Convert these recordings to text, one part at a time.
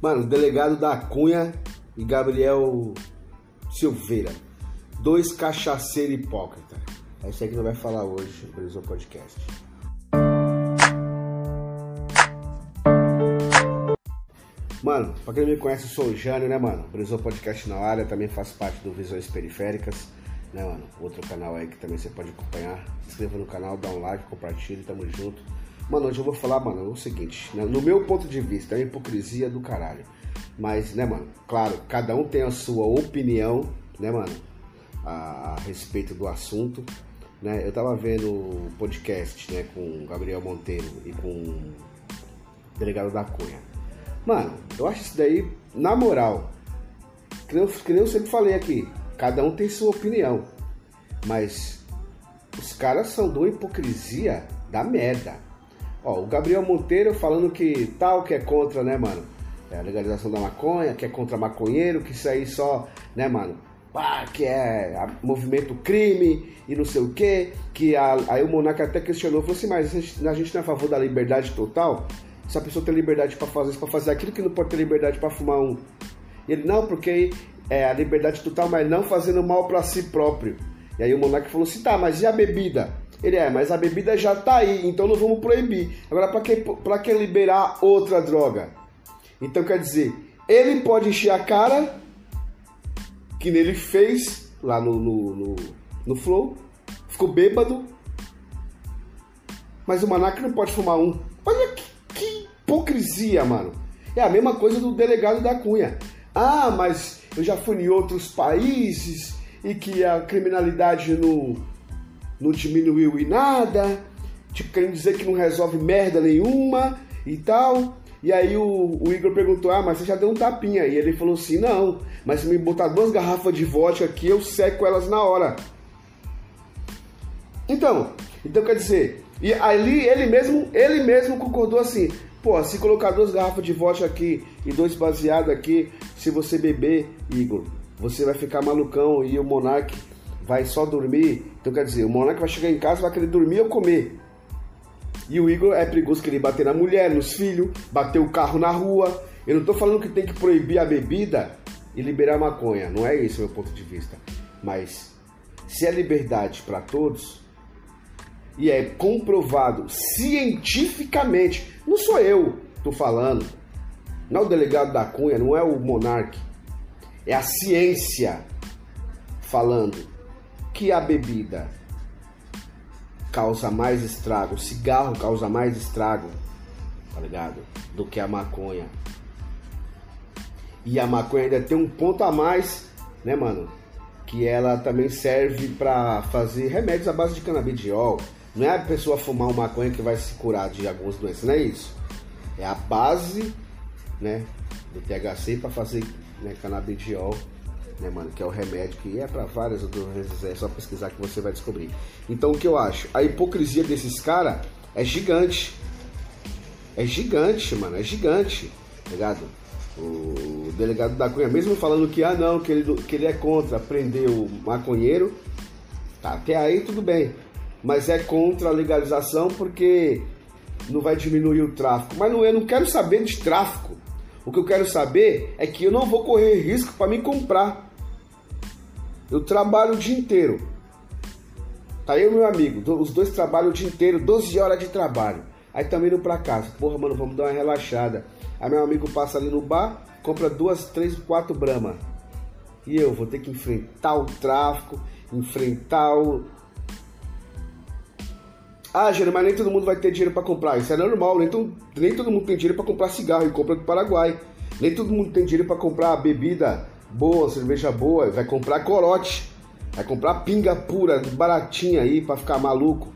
Mano, delegado da Cunha e Gabriel Silveira. Dois cachaceiros hipócritas. É isso aí que nós vai falar hoje Brisou Podcast. Mano, pra quem não me conhece, eu sou o Jânio, né, mano? Brisou Podcast na área, também faço parte do Visões Periféricas, né, mano? Outro canal aí que também você pode acompanhar. Se inscreva no canal, dá um like, compartilhe, tamo junto. Mano, hoje eu vou falar, mano, o seguinte, né? no meu ponto de vista, é uma hipocrisia do caralho. Mas, né, mano, claro, cada um tem a sua opinião, né, mano, a, a respeito do assunto. Né? Eu tava vendo o podcast, né, com Gabriel Monteiro e com o delegado da Cunha. Mano, eu acho isso daí, na moral, que eu, que eu sempre falei aqui, cada um tem sua opinião. Mas os caras são de uma hipocrisia da merda. Ó, o Gabriel Monteiro falando que tal que é contra, né, mano? É a legalização da maconha, que é contra maconheiro, que isso aí só, né, mano? Pá, que é movimento crime e não sei o quê. Que a, aí o Monarca até questionou, falou assim, mas a gente, a gente não é a favor da liberdade total? Se a pessoa tem liberdade para fazer isso, para fazer aquilo que não pode ter liberdade para fumar um. Ele, não, porque é a liberdade total, mas não fazendo mal para si próprio. E aí o Monarca falou assim, tá, mas e a bebida? Ele é, mas a bebida já tá aí, então não vamos proibir. Agora, para que, pra que liberar outra droga? Então quer dizer, ele pode encher a cara, que nele fez lá no, no, no, no Flow, ficou bêbado, mas o Monarca não pode fumar um. Olha que, que hipocrisia, mano. É a mesma coisa do delegado da Cunha. Ah, mas eu já fui em outros países e que a criminalidade não não diminuiu em nada, tipo, querendo dizer que não resolve merda nenhuma e tal. E aí o, o, Igor perguntou, ah, mas você já deu um tapinha. E ele falou assim, não, mas se me botar duas garrafas de vodka aqui, eu seco elas na hora. Então, então quer dizer, e ali ele mesmo, ele mesmo concordou assim, pô, se colocar duas garrafas de vodka aqui e dois baseados aqui, se você beber, Igor, você vai ficar malucão e o Monark vai só dormir. Então quer dizer, o Monark vai chegar em casa vai querer dormir ou comer. E o Igor é perigoso querer bater na mulher, nos filhos, bater o carro na rua. Eu não estou falando que tem que proibir a bebida e liberar a maconha. Não é esse o meu ponto de vista. Mas se é liberdade para todos e é comprovado cientificamente, não sou eu tô falando, não é o delegado da Cunha, não é o monarca, é a ciência falando que a bebida causa mais estrago, o cigarro causa mais estrago, tá ligado? Do que a maconha. E a maconha ainda tem um ponto a mais, né, mano? Que ela também serve para fazer remédios à base de canabidiol. Não é a pessoa fumar uma maconha que vai se curar de algumas doenças, não é isso. É a base, né, do THC para fazer né, canabidiol né, mano? Que é o remédio que é para várias vezes, é só pesquisar que você vai descobrir. Então o que eu acho? A hipocrisia desses caras é gigante. É gigante, mano, é gigante, tá ligado? O delegado da Cunha, mesmo falando que, ah não, que ele, que ele é contra prender o maconheiro, tá, até aí tudo bem. Mas é contra a legalização porque não vai diminuir o tráfico. Mas não, eu não quero saber de tráfico. O que eu quero saber é que eu não vou correr risco para me comprar. Eu trabalho o dia inteiro. Tá eu e meu amigo, os dois trabalham o dia inteiro, 12 horas de trabalho. Aí também indo pra casa. Porra, mano, vamos dar uma relaxada. Aí meu amigo passa ali no bar, compra duas, três, quatro brama. E eu vou ter que enfrentar o tráfico, enfrentar o. Ah, Gênero, mas nem todo mundo vai ter dinheiro para comprar. Isso é normal, nem, to... nem todo mundo tem dinheiro para comprar cigarro e compra do Paraguai. Nem todo mundo tem dinheiro para comprar bebida boa, cerveja boa, vai comprar corote, vai comprar pinga pura, baratinha aí para ficar maluco.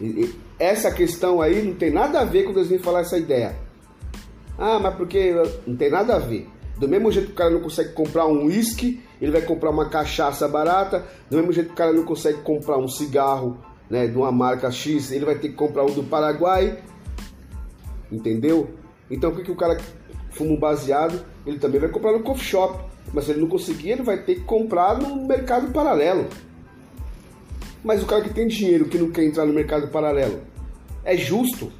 E, e, essa questão aí não tem nada a ver com Deus vir falar essa ideia. Ah, mas porque não tem nada a ver. Do mesmo jeito que o cara não consegue comprar um uísque, ele vai comprar uma cachaça barata. Do mesmo jeito que o cara não consegue comprar um cigarro né, de uma marca X, ele vai ter que comprar um do Paraguai. Entendeu? Então, o que, que o cara fuma um baseado? Ele também vai comprar no coffee shop. Mas se ele não conseguir, ele vai ter que comprar no mercado paralelo. Mas o cara que tem dinheiro que não quer entrar no mercado paralelo, é justo?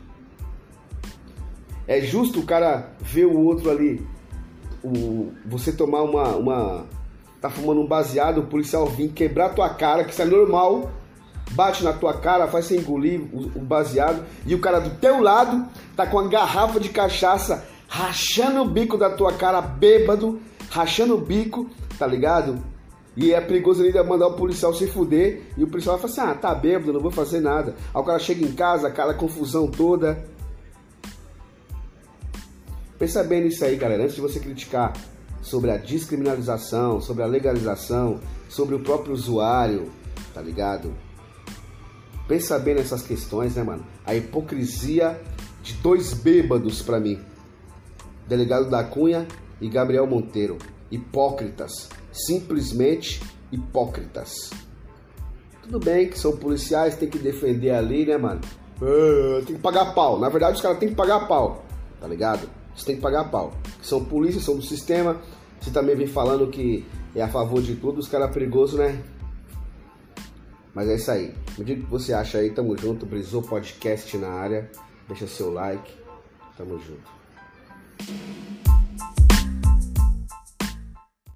É justo o cara ver o outro ali o, você tomar uma, uma. tá fumando um baseado, o policial vir quebrar tua cara, que isso é normal, bate na tua cara, faz você engolir o, o baseado, e o cara do teu lado tá com a garrafa de cachaça rachando o bico da tua cara, bêbado, rachando o bico, tá ligado? E é perigoso ainda mandar o policial se fuder e o policial vai falar assim: ah, tá bêbado, não vou fazer nada. Aí o cara chega em casa, aquela confusão toda. Pensa bem nisso aí, galera, antes de você criticar sobre a descriminalização, sobre a legalização, sobre o próprio usuário, tá ligado? Pensa bem nessas questões, né, mano? A hipocrisia de dois bêbados para mim. Delegado da Cunha e Gabriel Monteiro. Hipócritas. Simplesmente hipócritas. Tudo bem que são policiais, tem que defender ali, né, mano? Uh, tem que pagar pau. Na verdade, os caras têm que pagar pau, tá ligado? Você tem que pagar pau. São polícia, são do sistema. Você também vem falando que é a favor de tudo, os caras perigosos, né? Mas é isso aí. Me diga o que você acha aí. Tamo junto. Brisou Podcast na área. Deixa seu like. Tamo junto.